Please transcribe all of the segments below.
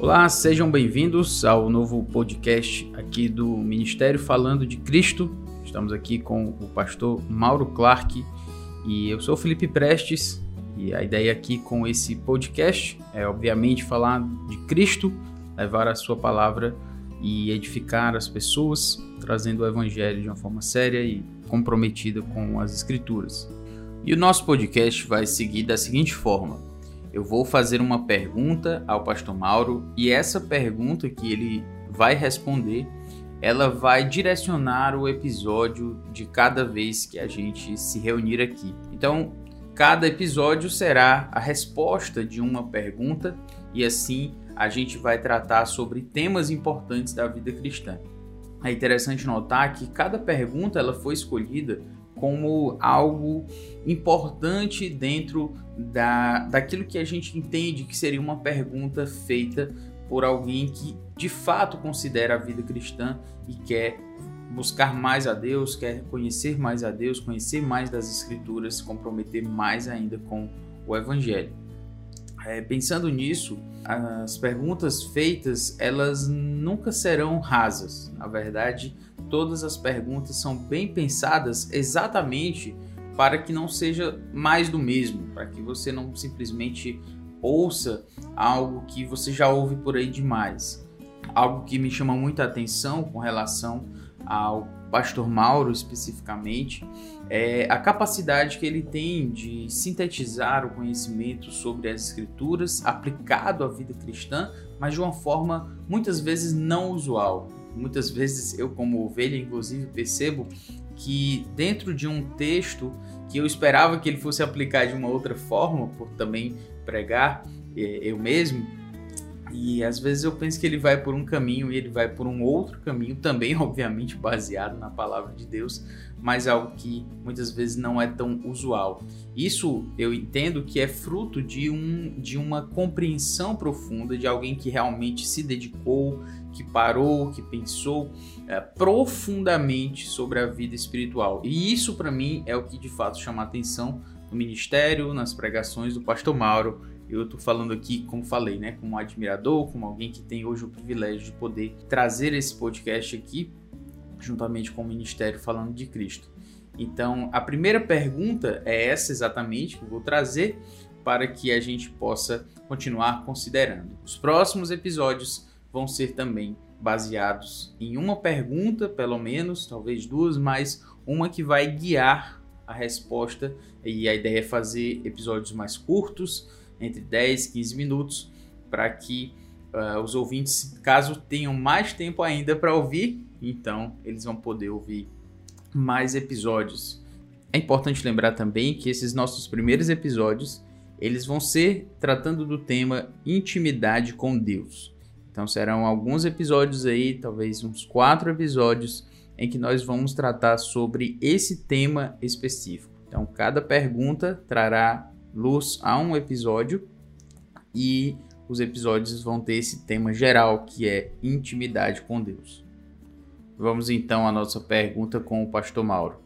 Olá, sejam bem-vindos ao novo podcast aqui do Ministério Falando de Cristo. Estamos aqui com o pastor Mauro Clark e eu sou Felipe Prestes. E a ideia aqui com esse podcast é, obviamente, falar de Cristo, levar a sua palavra e edificar as pessoas, trazendo o Evangelho de uma forma séria e comprometida com as Escrituras. E o nosso podcast vai seguir da seguinte forma: eu vou fazer uma pergunta ao pastor Mauro e essa pergunta que ele vai responder, ela vai direcionar o episódio de cada vez que a gente se reunir aqui. Então, cada episódio será a resposta de uma pergunta e assim a gente vai tratar sobre temas importantes da vida cristã. É interessante notar que cada pergunta ela foi escolhida como algo importante dentro da, daquilo que a gente entende que seria uma pergunta feita por alguém que de fato considera a vida cristã e quer buscar mais a Deus, quer conhecer mais a Deus, conhecer mais das Escrituras, se comprometer mais ainda com o Evangelho. É, pensando nisso, as perguntas feitas elas nunca serão rasas. Na verdade, todas as perguntas são bem pensadas exatamente para que não seja mais do mesmo, para que você não simplesmente ouça algo que você já ouve por aí demais. Algo que me chama muita atenção com relação ao pastor Mauro especificamente é a capacidade que ele tem de sintetizar o conhecimento sobre as escrituras aplicado à vida cristã, mas de uma forma muitas vezes não usual. Muitas vezes eu como ovelha inclusive percebo que dentro de um texto que eu esperava que ele fosse aplicar de uma outra forma, por também pregar é, eu mesmo, e às vezes eu penso que ele vai por um caminho e ele vai por um outro caminho, também obviamente baseado na palavra de Deus, mas algo que muitas vezes não é tão usual. Isso eu entendo que é fruto de, um, de uma compreensão profunda de alguém que realmente se dedicou, que parou, que pensou é, profundamente sobre a vida espiritual. E isso para mim é o que de fato chama atenção no ministério, nas pregações do pastor Mauro eu estou falando aqui, como falei, né, como um admirador, como alguém que tem hoje o privilégio de poder trazer esse podcast aqui, juntamente com o Ministério falando de Cristo. Então, a primeira pergunta é essa exatamente que eu vou trazer para que a gente possa continuar considerando. Os próximos episódios vão ser também baseados em uma pergunta, pelo menos, talvez duas, mas uma que vai guiar a resposta. E a ideia é fazer episódios mais curtos, entre 10 e 15 minutos, para que uh, os ouvintes, caso tenham mais tempo ainda para ouvir, então eles vão poder ouvir mais episódios. É importante lembrar também que esses nossos primeiros episódios, eles vão ser tratando do tema intimidade com Deus. Então serão alguns episódios aí, talvez uns quatro episódios, em que nós vamos tratar sobre esse tema específico. Então cada pergunta trará luz a um episódio e os episódios vão ter esse tema geral que é intimidade com Deus. Vamos então à nossa pergunta com o pastor Mauro.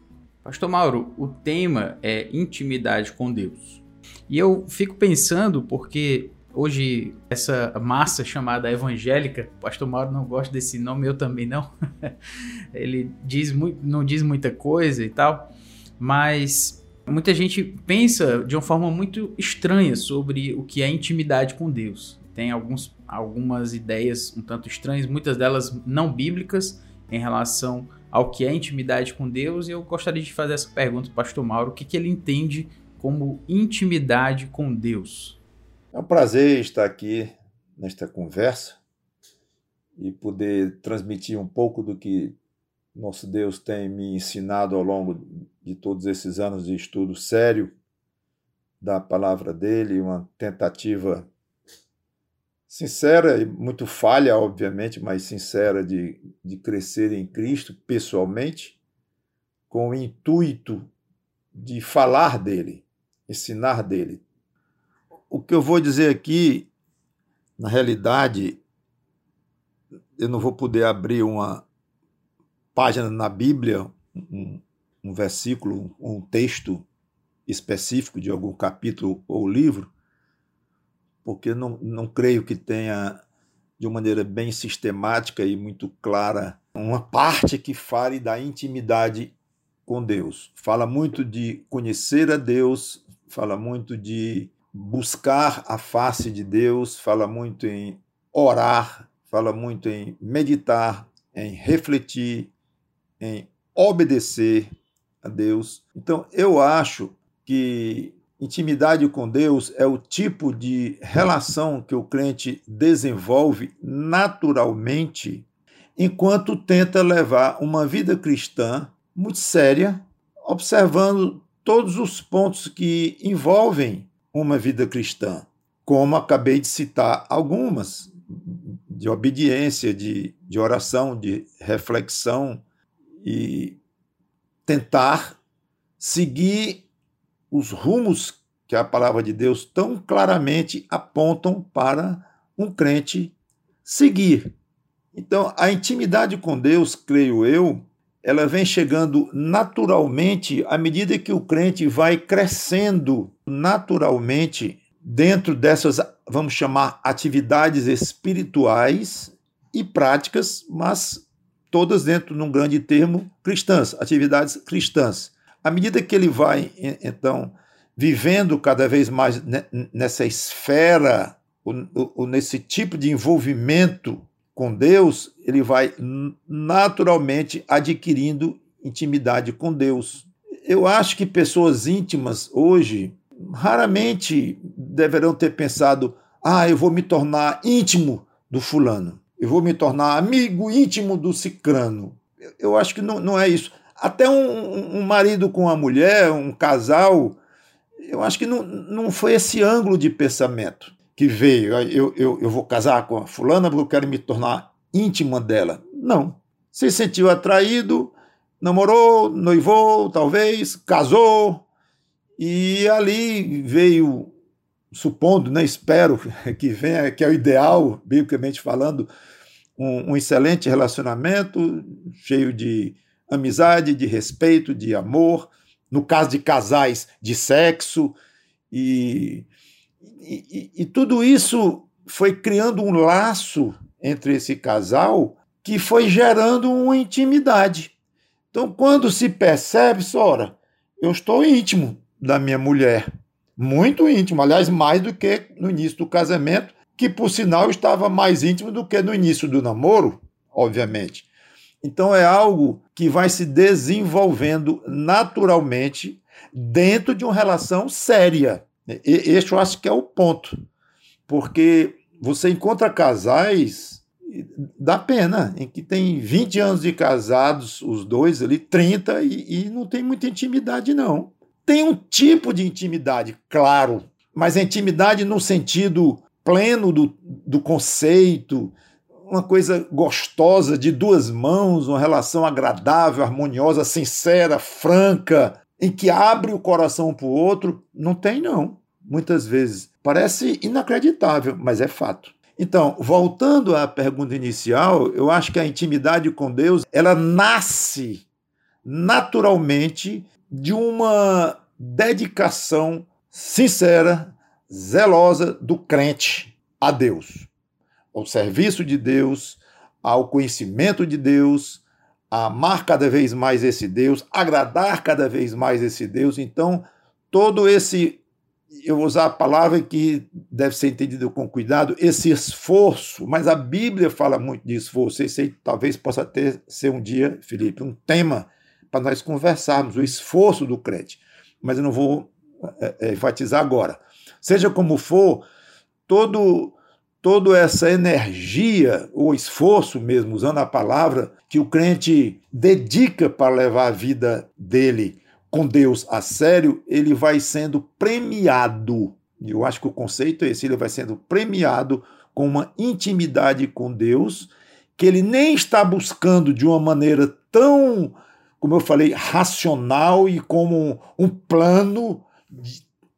Pastor Mauro, o tema é intimidade com Deus. E eu fico pensando porque hoje essa massa chamada evangélica, o pastor Mauro não gosta desse nome, eu também não. Ele diz muito, não diz muita coisa e tal, mas Muita gente pensa de uma forma muito estranha sobre o que é intimidade com Deus. Tem alguns, algumas ideias um tanto estranhas, muitas delas não bíblicas, em relação ao que é intimidade com Deus. E eu gostaria de fazer essa pergunta para o pastor Mauro: o que, que ele entende como intimidade com Deus? É um prazer estar aqui nesta conversa e poder transmitir um pouco do que nosso Deus tem me ensinado ao longo de todos esses anos de estudo sério da palavra dele, uma tentativa sincera e muito falha, obviamente, mas sincera de, de crescer em Cristo pessoalmente, com o intuito de falar dele, ensinar dele. O que eu vou dizer aqui, na realidade, eu não vou poder abrir uma, página na Bíblia, um, um versículo, um texto específico de algum capítulo ou livro, porque não, não creio que tenha de uma maneira bem sistemática e muito clara, uma parte que fale da intimidade com Deus. Fala muito de conhecer a Deus, fala muito de buscar a face de Deus, fala muito em orar, fala muito em meditar, em refletir, em obedecer a Deus. Então, eu acho que intimidade com Deus é o tipo de relação que o crente desenvolve naturalmente enquanto tenta levar uma vida cristã muito séria, observando todos os pontos que envolvem uma vida cristã, como acabei de citar algumas, de obediência, de, de oração, de reflexão, e tentar seguir os rumos que a palavra de Deus tão claramente apontam para um crente seguir. Então, a intimidade com Deus, creio eu, ela vem chegando naturalmente à medida que o crente vai crescendo naturalmente dentro dessas, vamos chamar, atividades espirituais e práticas, mas todas dentro de um grande termo cristãs, atividades cristãs. À medida que ele vai, então, vivendo cada vez mais nessa esfera, nesse tipo de envolvimento com Deus, ele vai naturalmente adquirindo intimidade com Deus. Eu acho que pessoas íntimas hoje raramente deverão ter pensado: ah, eu vou me tornar íntimo do fulano eu vou me tornar amigo íntimo do cicrano. Eu acho que não, não é isso. Até um, um marido com a mulher, um casal, eu acho que não, não foi esse ângulo de pensamento que veio. Eu, eu, eu vou casar com a fulana porque eu quero me tornar íntima dela. Não. Se sentiu atraído, namorou, noivou, talvez, casou, e ali veio supondo, né, espero que venha, que é o ideal, biblicamente falando, um, um excelente relacionamento, cheio de amizade, de respeito, de amor, no caso de casais, de sexo, e, e, e tudo isso foi criando um laço entre esse casal que foi gerando uma intimidade. Então, quando se percebe, ora, eu estou íntimo da minha mulher, muito íntimo, aliás, mais do que no início do casamento, que por sinal estava mais íntimo do que no início do namoro, obviamente. Então é algo que vai se desenvolvendo naturalmente dentro de uma relação séria. Este eu acho que é o ponto. Porque você encontra casais da pena, em que tem 20 anos de casados, os dois ali, 30, e, e não tem muita intimidade, não. Tem um tipo de intimidade, claro, mas a intimidade no sentido pleno do, do conceito, uma coisa gostosa de duas mãos, uma relação agradável, harmoniosa, sincera, franca, em que abre o coração um para o outro, não tem, não. Muitas vezes. Parece inacreditável, mas é fato. Então, voltando à pergunta inicial, eu acho que a intimidade com Deus, ela nasce naturalmente de uma dedicação sincera, zelosa do crente a Deus, ao serviço de Deus, ao conhecimento de Deus, a amar cada vez mais esse Deus, agradar cada vez mais esse Deus. Então, todo esse, eu vou usar a palavra que deve ser entendido com cuidado, esse esforço, mas a Bíblia fala muito de esforço. Esse aí talvez possa ter, ser um dia, Felipe, um tema para nós conversarmos, o esforço do crente. Mas eu não vou é, é, enfatizar agora. Seja como for, todo toda essa energia, ou esforço mesmo, usando a palavra, que o crente dedica para levar a vida dele com Deus a sério, ele vai sendo premiado. Eu acho que o conceito é esse: ele vai sendo premiado com uma intimidade com Deus que ele nem está buscando de uma maneira tão como eu falei, racional e como um, plano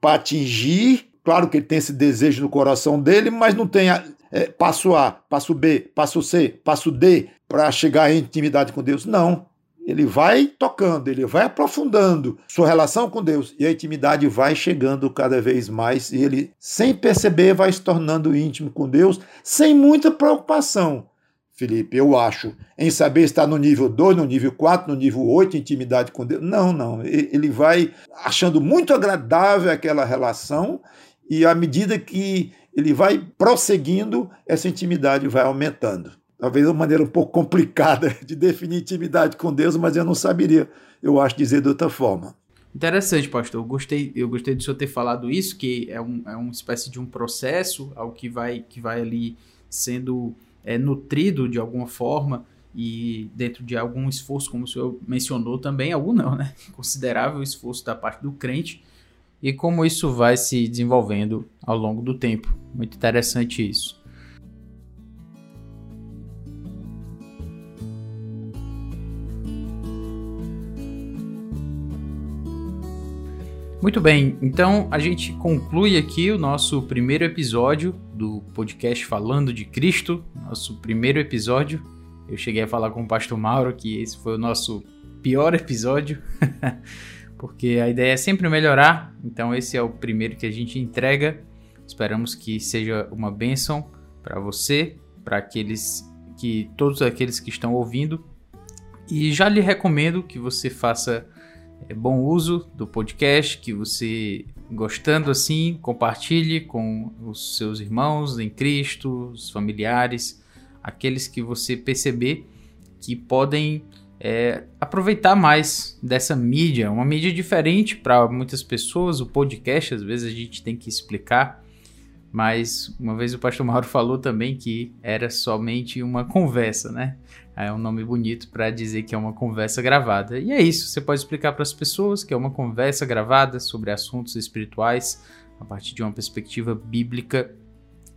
para atingir. Claro que ele tem esse desejo no coração dele, mas não tem é, passo A, passo B, passo C, passo D para chegar em intimidade com Deus. Não, ele vai tocando, ele vai aprofundando sua relação com Deus e a intimidade vai chegando cada vez mais e ele, sem perceber, vai se tornando íntimo com Deus, sem muita preocupação. Felipe, eu acho, em saber estar no nível 2, no nível 4, no nível 8, intimidade com Deus. Não, não. Ele vai achando muito agradável aquela relação e à medida que ele vai prosseguindo, essa intimidade vai aumentando talvez uma maneira um pouco complicada de definir intimidade com Deus, mas eu não saberia, eu acho, dizer de outra forma. Interessante, pastor. Eu gostei, eu gostei do senhor ter falado isso, que é, um, é uma espécie de um processo, algo que vai, que vai ali sendo é, nutrido de alguma forma e dentro de algum esforço, como o senhor mencionou também, algum não, né? Considerável esforço da parte do crente e como isso vai se desenvolvendo ao longo do tempo. Muito interessante isso. Muito bem, então a gente conclui aqui o nosso primeiro episódio do podcast Falando de Cristo, nosso primeiro episódio. Eu cheguei a falar com o pastor Mauro que esse foi o nosso pior episódio, porque a ideia é sempre melhorar, então esse é o primeiro que a gente entrega. Esperamos que seja uma bênção para você, para aqueles que todos aqueles que estão ouvindo. E já lhe recomendo que você faça é, bom uso do podcast, que você, gostando assim, compartilhe com os seus irmãos em Cristo, os familiares, aqueles que você perceber que podem é, aproveitar mais dessa mídia, uma mídia diferente para muitas pessoas. O podcast, às vezes, a gente tem que explicar, mas uma vez o pastor Mauro falou também que era somente uma conversa, né? É um nome bonito para dizer que é uma conversa gravada. E é isso, você pode explicar para as pessoas que é uma conversa gravada sobre assuntos espirituais a partir de uma perspectiva bíblica.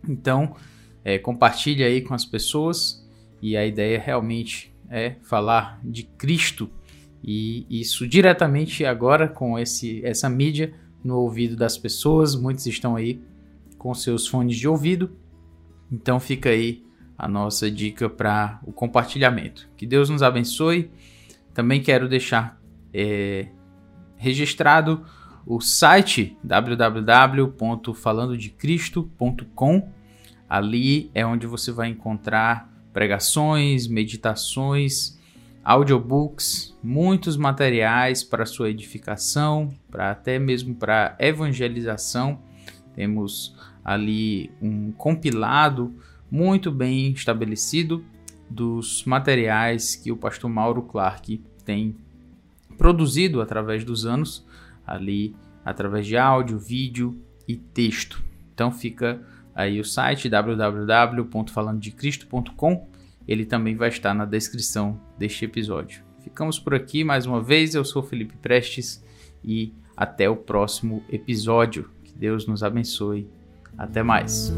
Então, é, compartilhe aí com as pessoas e a ideia realmente é falar de Cristo e isso diretamente agora com esse, essa mídia no ouvido das pessoas. Muitos estão aí com seus fones de ouvido, então fica aí a nossa dica para o compartilhamento. Que Deus nos abençoe. Também quero deixar é, registrado o site www.falandodecristo.com. Ali é onde você vai encontrar pregações, meditações, audiobooks, muitos materiais para sua edificação, para até mesmo para evangelização. Temos ali um compilado muito bem estabelecido dos materiais que o pastor Mauro Clark tem produzido através dos anos, ali através de áudio, vídeo e texto. Então fica aí o site www.falandodecristo.com. Ele também vai estar na descrição deste episódio. Ficamos por aqui mais uma vez. Eu sou Felipe Prestes e até o próximo episódio. Que Deus nos abençoe. Até mais.